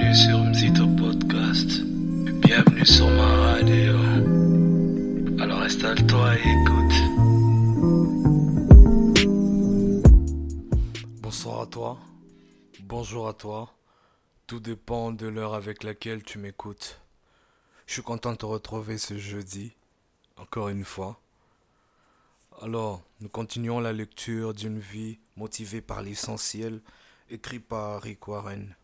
Bienvenue sur Mzito Podcast. Bienvenue sur ma radio. Alors installe-toi et écoute. Bonsoir à toi. Bonjour à toi. Tout dépend de l'heure avec laquelle tu m'écoutes. Je suis content de te retrouver ce jeudi, encore une fois. Alors, nous continuons la lecture d'une vie motivée par l'essentiel, écrit par Rick Warren.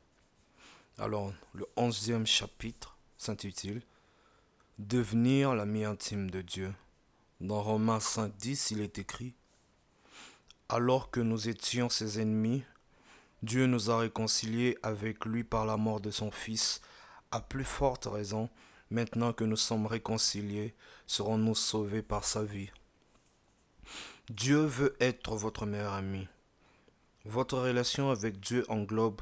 Alors, le onzième chapitre s'intitule Devenir l'ami intime de Dieu. Dans Romains 5, 10, il est écrit Alors que nous étions ses ennemis, Dieu nous a réconciliés avec lui par la mort de son Fils. À plus forte raison, maintenant que nous sommes réconciliés, serons-nous sauvés par sa vie. Dieu veut être votre meilleur ami. Votre relation avec Dieu englobe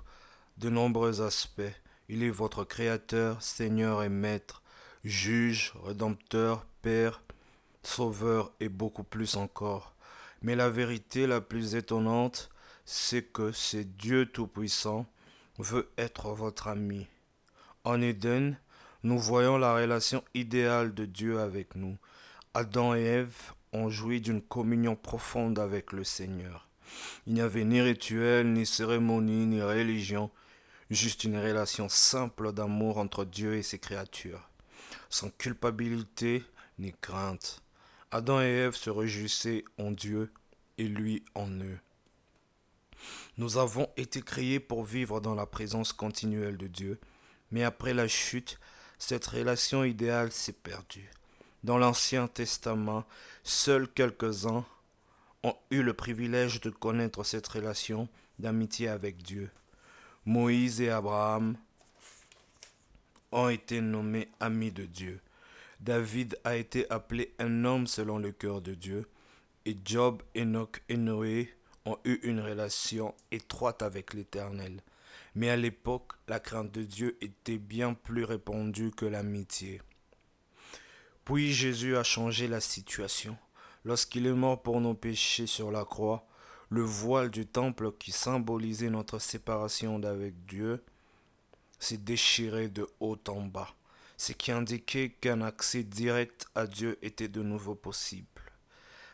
de nombreux aspects. Il est votre Créateur, Seigneur et Maître, Juge, Rédempteur, Père, Sauveur et beaucoup plus encore. Mais la vérité la plus étonnante, c'est que c'est Dieu Tout-Puissant veut être votre ami. En Éden, nous voyons la relation idéale de Dieu avec nous. Adam et Ève ont joui d'une communion profonde avec le Seigneur. Il n'y avait ni rituel, ni cérémonie, ni religion, juste une relation simple d'amour entre Dieu et ses créatures, sans culpabilité ni crainte. Adam et Ève se réjouissaient en Dieu et lui en eux. Nous avons été créés pour vivre dans la présence continuelle de Dieu, mais après la chute, cette relation idéale s'est perdue. Dans l'Ancien Testament, seuls quelques-uns ont eu le privilège de connaître cette relation d'amitié avec Dieu. Moïse et Abraham ont été nommés amis de Dieu. David a été appelé un homme selon le cœur de Dieu. Et Job, Enoch et Noé ont eu une relation étroite avec l'Éternel. Mais à l'époque, la crainte de Dieu était bien plus répandue que l'amitié. Puis Jésus a changé la situation. Lorsqu'il est mort pour nos péchés sur la croix, le voile du temple qui symbolisait notre séparation d'avec Dieu s'est déchiré de haut en bas, ce qui indiquait qu'un accès direct à Dieu était de nouveau possible.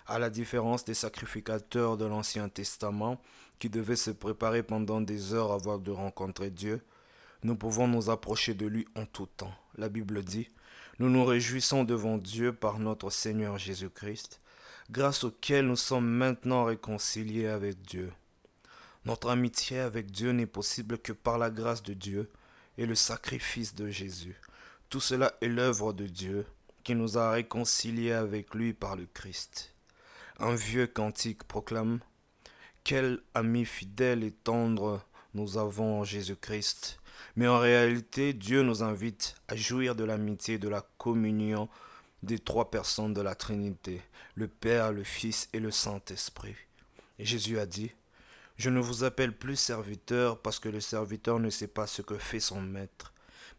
À la différence des sacrificateurs de l'Ancien Testament qui devaient se préparer pendant des heures avant de rencontrer Dieu, nous pouvons nous approcher de lui en tout temps. La Bible dit nous nous réjouissons devant Dieu par notre Seigneur Jésus-Christ, grâce auquel nous sommes maintenant réconciliés avec Dieu. Notre amitié avec Dieu n'est possible que par la grâce de Dieu et le sacrifice de Jésus. Tout cela est l'œuvre de Dieu qui nous a réconciliés avec lui par le Christ. Un vieux cantique proclame Quel ami fidèle et tendre nous avons en Jésus-Christ. Mais en réalité, Dieu nous invite à jouir de l'amitié, de la communion des trois personnes de la Trinité, le Père, le Fils et le Saint-Esprit. Jésus a dit, Je ne vous appelle plus serviteur parce que le serviteur ne sait pas ce que fait son maître,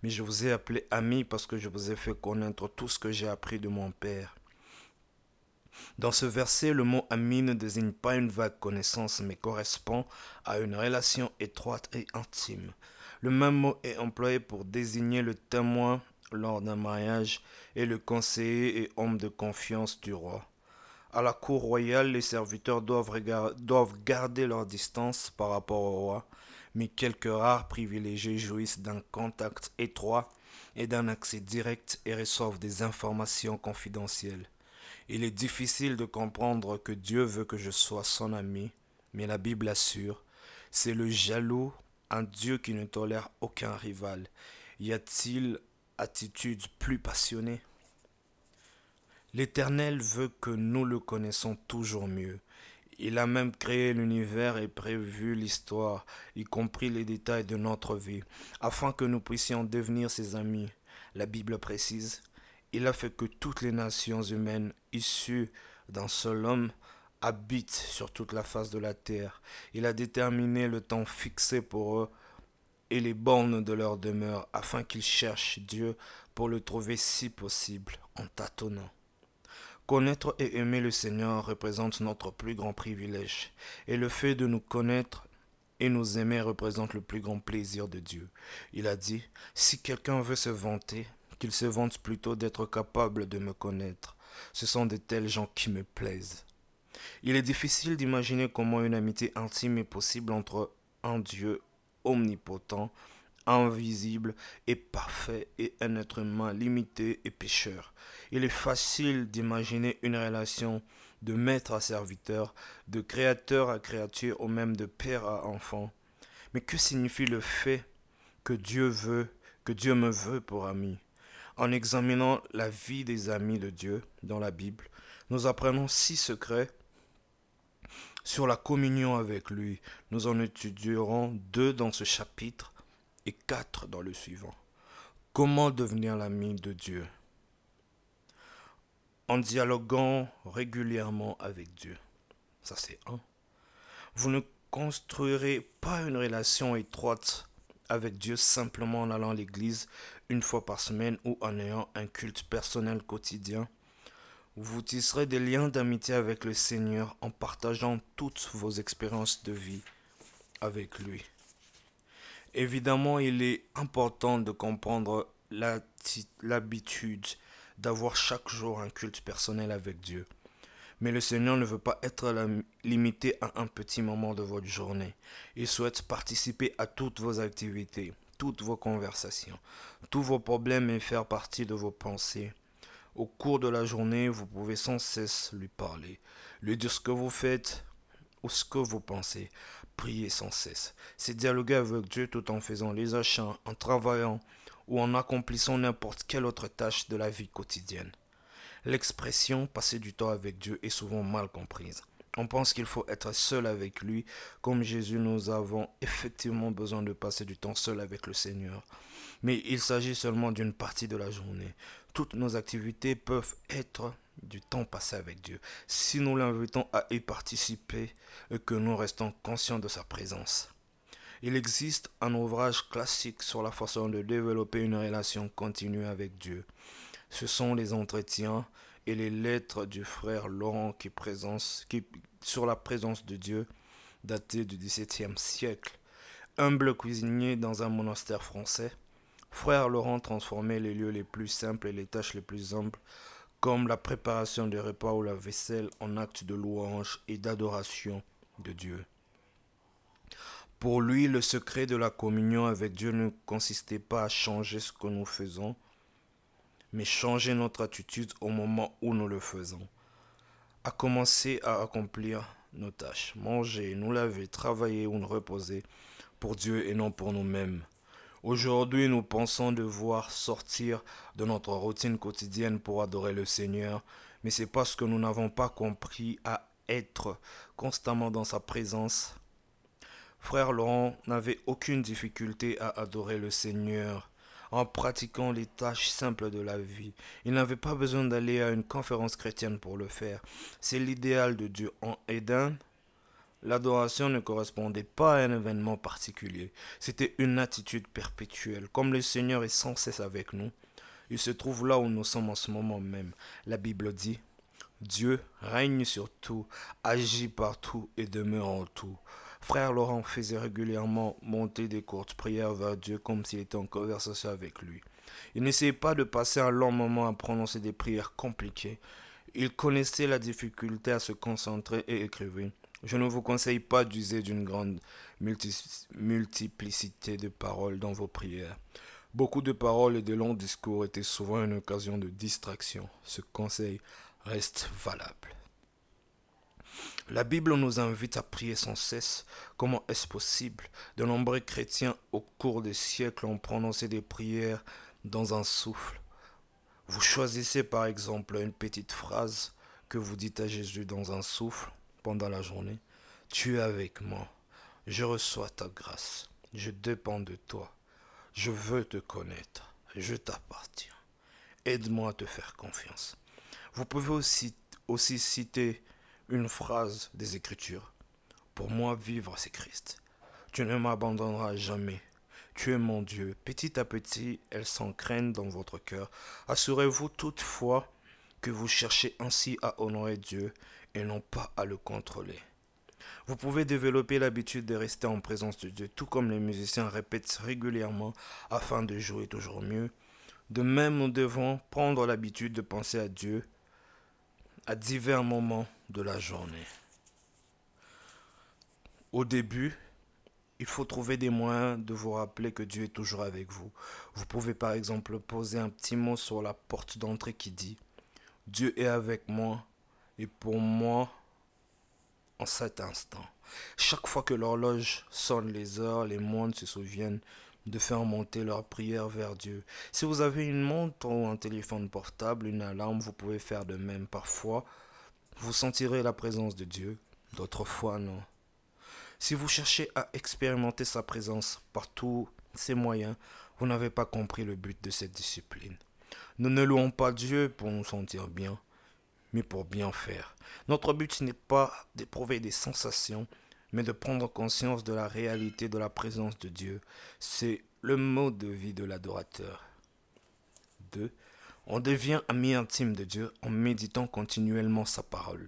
mais je vous ai appelé ami parce que je vous ai fait connaître tout ce que j'ai appris de mon Père. Dans ce verset, le mot ami ne désigne pas une vague connaissance, mais correspond à une relation étroite et intime. Le même mot est employé pour désigner le témoin lors d'un mariage et le conseiller et homme de confiance du roi. À la cour royale, les serviteurs doivent, doivent garder leur distance par rapport au roi, mais quelques rares privilégiés jouissent d'un contact étroit et d'un accès direct et reçoivent des informations confidentielles. Il est difficile de comprendre que Dieu veut que je sois son ami, mais la Bible assure, c'est le jaloux un Dieu qui ne tolère aucun rival. Y a-t-il attitude plus passionnée L'Éternel veut que nous le connaissons toujours mieux. Il a même créé l'univers et prévu l'histoire, y compris les détails de notre vie, afin que nous puissions devenir ses amis. La Bible précise, il a fait que toutes les nations humaines issues d'un seul homme habitent sur toute la face de la terre. Il a déterminé le temps fixé pour eux et les bornes de leur demeure, afin qu'ils cherchent Dieu pour le trouver si possible en tâtonnant. Connaître et aimer le Seigneur représente notre plus grand privilège, et le fait de nous connaître et nous aimer représente le plus grand plaisir de Dieu. Il a dit, si quelqu'un veut se vanter, qu'il se vante plutôt d'être capable de me connaître. Ce sont de tels gens qui me plaisent. Il est difficile d'imaginer comment une amitié intime est possible entre un Dieu omnipotent, invisible et parfait et un être humain limité et pécheur. Il est facile d'imaginer une relation de maître à serviteur, de créateur à créature ou même de père à enfant. Mais que signifie le fait que Dieu veut, que Dieu me veut pour ami? En examinant la vie des amis de Dieu dans la Bible, nous apprenons six secrets sur la communion avec lui. Nous en étudierons deux dans ce chapitre et quatre dans le suivant. Comment devenir l'ami de Dieu? En dialoguant régulièrement avec Dieu. Ça c'est un. Vous ne construirez pas une relation étroite avec Dieu simplement en allant à l'église une fois par semaine ou en ayant un culte personnel quotidien. Vous tisserez des liens d'amitié avec le Seigneur en partageant toutes vos expériences de vie avec lui. Évidemment, il est important de comprendre l'habitude d'avoir chaque jour un culte personnel avec Dieu. Mais le Seigneur ne veut pas être limité à un petit moment de votre journée. Il souhaite participer à toutes vos activités, toutes vos conversations, tous vos problèmes et faire partie de vos pensées. Au cours de la journée, vous pouvez sans cesse lui parler, lui dire ce que vous faites ou ce que vous pensez, prier sans cesse. C'est dialoguer avec Dieu tout en faisant les achats, en travaillant ou en accomplissant n'importe quelle autre tâche de la vie quotidienne. L'expression passer du temps avec Dieu est souvent mal comprise. On pense qu'il faut être seul avec lui. Comme Jésus, nous avons effectivement besoin de passer du temps seul avec le Seigneur. Mais il s'agit seulement d'une partie de la journée. Toutes nos activités peuvent être du temps passé avec Dieu, si nous l'invitons à y participer et que nous restons conscients de sa présence. Il existe un ouvrage classique sur la façon de développer une relation continue avec Dieu. Ce sont les entretiens et les lettres du frère Laurent qui, présence, qui sur la présence de Dieu, datées du XVIIe siècle. Humble cuisinier dans un monastère français, frère Laurent transformait les lieux les plus simples et les tâches les plus humbles comme la préparation des repas ou la vaisselle en acte de louange et d'adoration de Dieu. Pour lui, le secret de la communion avec Dieu ne consistait pas à changer ce que nous faisons, mais changer notre attitude au moment où nous le faisons. À commencer à accomplir nos tâches, manger, nous laver, travailler ou nous reposer pour Dieu et non pour nous-mêmes. Aujourd'hui, nous pensons devoir sortir de notre routine quotidienne pour adorer le Seigneur, mais c'est parce que nous n'avons pas compris à être constamment dans sa présence. Frère Laurent n'avait aucune difficulté à adorer le Seigneur en pratiquant les tâches simples de la vie. Il n'avait pas besoin d'aller à une conférence chrétienne pour le faire. C'est l'idéal de Dieu en Éden. L'adoration ne correspondait pas à un événement particulier, c'était une attitude perpétuelle. Comme le Seigneur est sans cesse avec nous, il se trouve là où nous sommes en ce moment même. La Bible dit, Dieu règne sur tout, agit partout et demeure en tout. Frère Laurent faisait régulièrement monter des courtes prières vers Dieu comme s'il était en conversation avec lui. Il n'essayait pas de passer un long moment à prononcer des prières compliquées. Il connaissait la difficulté à se concentrer et écrivait je ne vous conseille pas d'user d'une grande multiplicité de paroles dans vos prières. Beaucoup de paroles et de longs discours étaient souvent une occasion de distraction. Ce conseil reste valable. La Bible nous invite à prier sans cesse. Comment est-ce possible? De nombreux chrétiens au cours des siècles ont prononcé des prières dans un souffle. Vous choisissez par exemple une petite phrase que vous dites à Jésus dans un souffle pendant la journée. Tu es avec moi. Je reçois ta grâce. Je dépends de toi. Je veux te connaître. Je t'appartiens. Aide-moi à te faire confiance. Vous pouvez aussi, aussi citer une phrase des Écritures. Pour moi, vivre, c'est Christ. Tu ne m'abandonneras jamais. Tu es mon Dieu. Petit à petit, elles s'encrènent dans votre cœur. Assurez-vous toutefois que vous cherchez ainsi à honorer Dieu et non pas à le contrôler. Vous pouvez développer l'habitude de rester en présence de Dieu, tout comme les musiciens répètent régulièrement afin de jouer toujours mieux. De même, nous devons prendre l'habitude de penser à Dieu à divers moments de la journée. Au début, il faut trouver des moyens de vous rappeler que Dieu est toujours avec vous. Vous pouvez par exemple poser un petit mot sur la porte d'entrée qui dit Dieu est avec moi et pour moi en cet instant. Chaque fois que l'horloge sonne les heures, les mondes se souviennent de faire monter leur prière vers Dieu. Si vous avez une montre ou un téléphone portable, une alarme, vous pouvez faire de même. Parfois, vous sentirez la présence de Dieu, d'autres fois non. Si vous cherchez à expérimenter sa présence par tous ces moyens, vous n'avez pas compris le but de cette discipline. Nous ne louons pas Dieu pour nous sentir bien, mais pour bien faire. Notre but n'est pas d'éprouver des sensations, mais de prendre conscience de la réalité de la présence de Dieu. C'est le mode de vie de l'adorateur. 2. On devient ami intime de Dieu en méditant continuellement sa parole.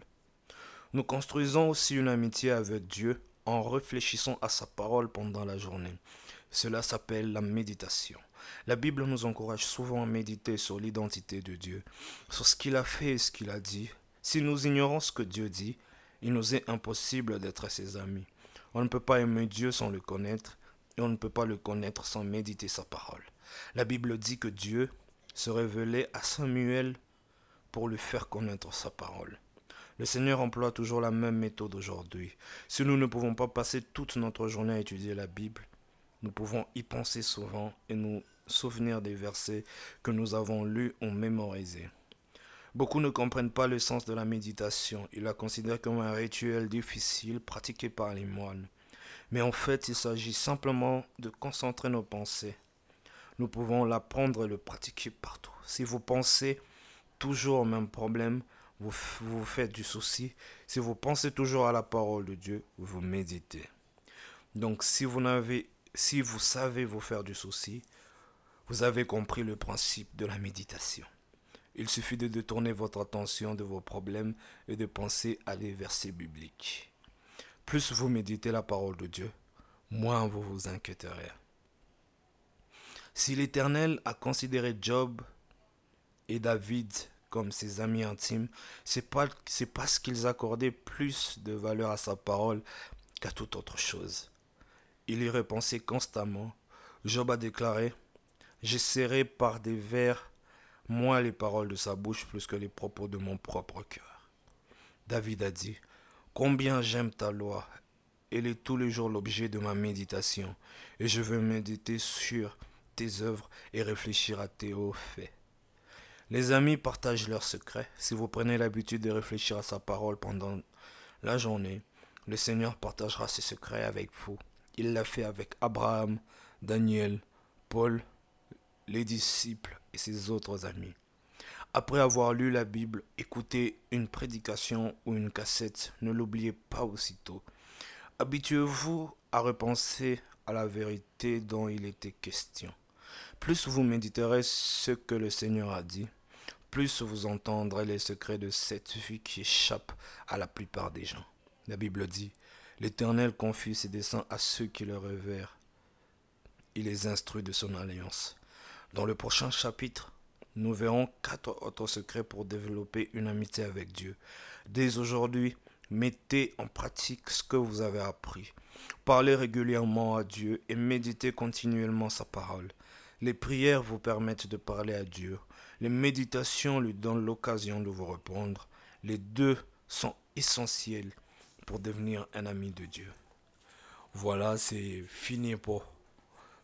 Nous construisons aussi une amitié avec Dieu en réfléchissant à sa parole pendant la journée. Cela s'appelle la méditation. La Bible nous encourage souvent à méditer sur l'identité de Dieu, sur ce qu'il a fait et ce qu'il a dit. Si nous ignorons ce que Dieu dit, il nous est impossible d'être ses amis. On ne peut pas aimer Dieu sans le connaître, et on ne peut pas le connaître sans méditer sa parole. La Bible dit que Dieu se révélait à Samuel pour lui faire connaître sa parole. Le Seigneur emploie toujours la même méthode aujourd'hui. Si nous ne pouvons pas passer toute notre journée à étudier la Bible, nous pouvons y penser souvent et nous souvenir des versets que nous avons lus ou mémorisés. Beaucoup ne comprennent pas le sens de la méditation. Ils la considèrent comme un rituel difficile pratiqué par les moines. Mais en fait, il s'agit simplement de concentrer nos pensées. Nous pouvons l'apprendre et le pratiquer partout. Si vous pensez toujours au même problème, vous vous faites du souci. Si vous pensez toujours à la parole de Dieu, vous méditez. Donc si vous si vous savez vous faire du souci, vous avez compris le principe de la méditation. Il suffit de détourner votre attention de vos problèmes et de penser à des versets bibliques. Plus vous méditez la parole de Dieu, moins vous vous inquiéterez. Si l'Éternel a considéré Job et David comme ses amis intimes, c'est parce qu'ils accordaient plus de valeur à sa parole qu'à toute autre chose. Il y repensait constamment. Job a déclaré J'essaierai par des vers moi les paroles de sa bouche plus que les propos de mon propre cœur. David a dit, Combien j'aime ta loi, elle est tous les jours l'objet de ma méditation, et je veux méditer sur tes œuvres et réfléchir à tes hauts faits. Les amis partagent leurs secrets. Si vous prenez l'habitude de réfléchir à sa parole pendant la journée, le Seigneur partagera ses secrets avec vous. Il l'a fait avec Abraham, Daniel, Paul, les disciples et ses autres amis. Après avoir lu la Bible, écoutez une prédication ou une cassette, ne l'oubliez pas aussitôt. Habituez-vous à repenser à la vérité dont il était question. Plus vous méditerez ce que le Seigneur a dit, plus vous entendrez les secrets de cette vie qui échappe à la plupart des gens. La Bible dit, L'Éternel confie ses desseins à ceux qui le révèrent. Il les instruit de son alliance. Dans le prochain chapitre, nous verrons quatre autres secrets pour développer une amitié avec Dieu. Dès aujourd'hui, mettez en pratique ce que vous avez appris. Parlez régulièrement à Dieu et méditez continuellement sa parole. Les prières vous permettent de parler à Dieu. Les méditations lui donnent l'occasion de vous répondre. Les deux sont essentiels pour devenir un ami de Dieu. Voilà, c'est fini pour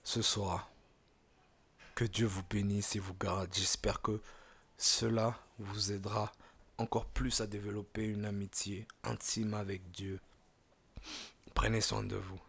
ce soir. Que Dieu vous bénisse et vous garde. J'espère que cela vous aidera encore plus à développer une amitié intime avec Dieu. Prenez soin de vous.